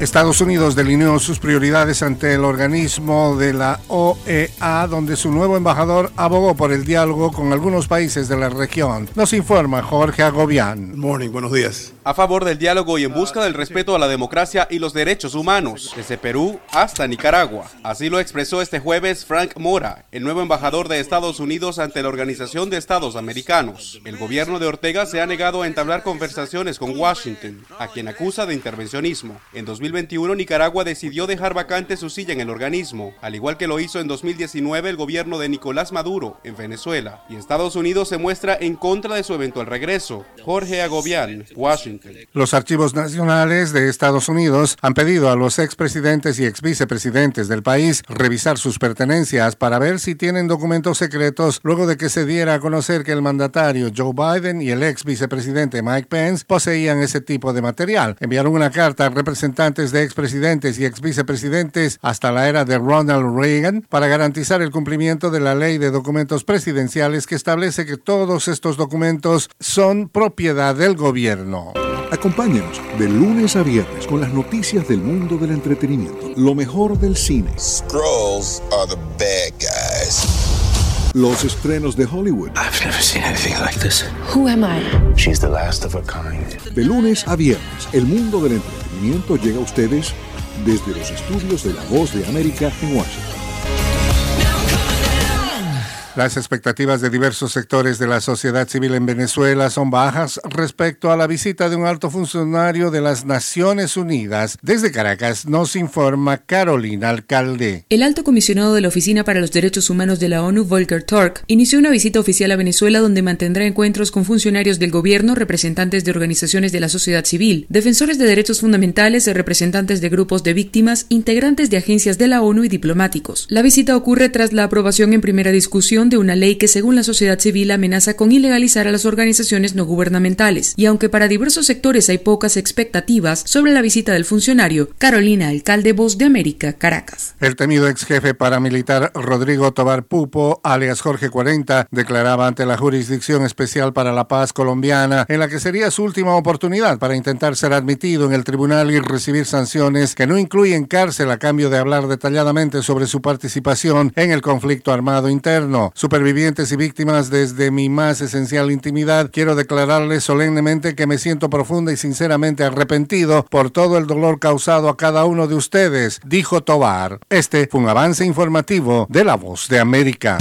Estados Unidos delineó sus prioridades ante el organismo de la OEA, donde su nuevo embajador abogó por el diálogo con algunos países de la región. Nos informa Jorge Agobián. morning, buenos días. A favor del diálogo y en busca del respeto a la democracia y los derechos humanos, desde Perú hasta Nicaragua. Así lo expresó este jueves Frank Mora, el nuevo embajador de Estados Unidos ante la Organización de Estados Americanos. El gobierno de Ortega se ha negado a entablar conversaciones con Washington, a quien acusa de intervencionismo. En 2021, Nicaragua decidió dejar vacante su silla en el organismo, al igual que lo hizo en 2019 el gobierno de Nicolás Maduro en Venezuela. Y Estados Unidos se muestra en contra de su eventual regreso. Jorge Agobián, Washington. Los archivos nacionales de Estados Unidos han pedido a los expresidentes y exvicepresidentes del país revisar sus pertenencias para ver si tienen documentos secretos luego de que se diera a conocer que el mandatario Joe Biden y el ex vicepresidente Mike Pence poseían ese tipo de material. Enviaron una carta a representantes de expresidentes y exvicepresidentes hasta la era de Ronald Reagan para garantizar el cumplimiento de la ley de documentos presidenciales que establece que todos estos documentos son propiedad del gobierno. Acompáñenos de lunes a viernes con las noticias del mundo del entretenimiento, lo mejor del cine. Scrolls are the bad guys. Los estrenos de Hollywood. I've never seen anything like this. Who am I? She's the last of her kind. De lunes a viernes, el mundo del entretenimiento llega a ustedes desde los estudios de La Voz de América en Washington. Las expectativas de diversos sectores de la sociedad civil en Venezuela son bajas respecto a la visita de un alto funcionario de las Naciones Unidas. Desde Caracas nos informa Carolina Alcalde. El alto comisionado de la Oficina para los Derechos Humanos de la ONU, Volker Turk, inició una visita oficial a Venezuela donde mantendrá encuentros con funcionarios del gobierno, representantes de organizaciones de la sociedad civil, defensores de derechos fundamentales, representantes de grupos de víctimas, integrantes de agencias de la ONU y diplomáticos. La visita ocurre tras la aprobación en primera discusión de una ley que según la sociedad civil amenaza con ilegalizar a las organizaciones no gubernamentales. Y aunque para diversos sectores hay pocas expectativas sobre la visita del funcionario, Carolina, alcalde Voz de América, Caracas. El temido ex jefe paramilitar Rodrigo Tobar Pupo, alias Jorge 40, declaraba ante la Jurisdicción Especial para la Paz colombiana en la que sería su última oportunidad para intentar ser admitido en el tribunal y recibir sanciones que no incluyen cárcel a cambio de hablar detalladamente sobre su participación en el conflicto armado interno supervivientes y víctimas desde mi más esencial intimidad, quiero declararles solemnemente que me siento profunda y sinceramente arrepentido por todo el dolor causado a cada uno de ustedes, dijo Tobar. Este fue un avance informativo de La Voz de América.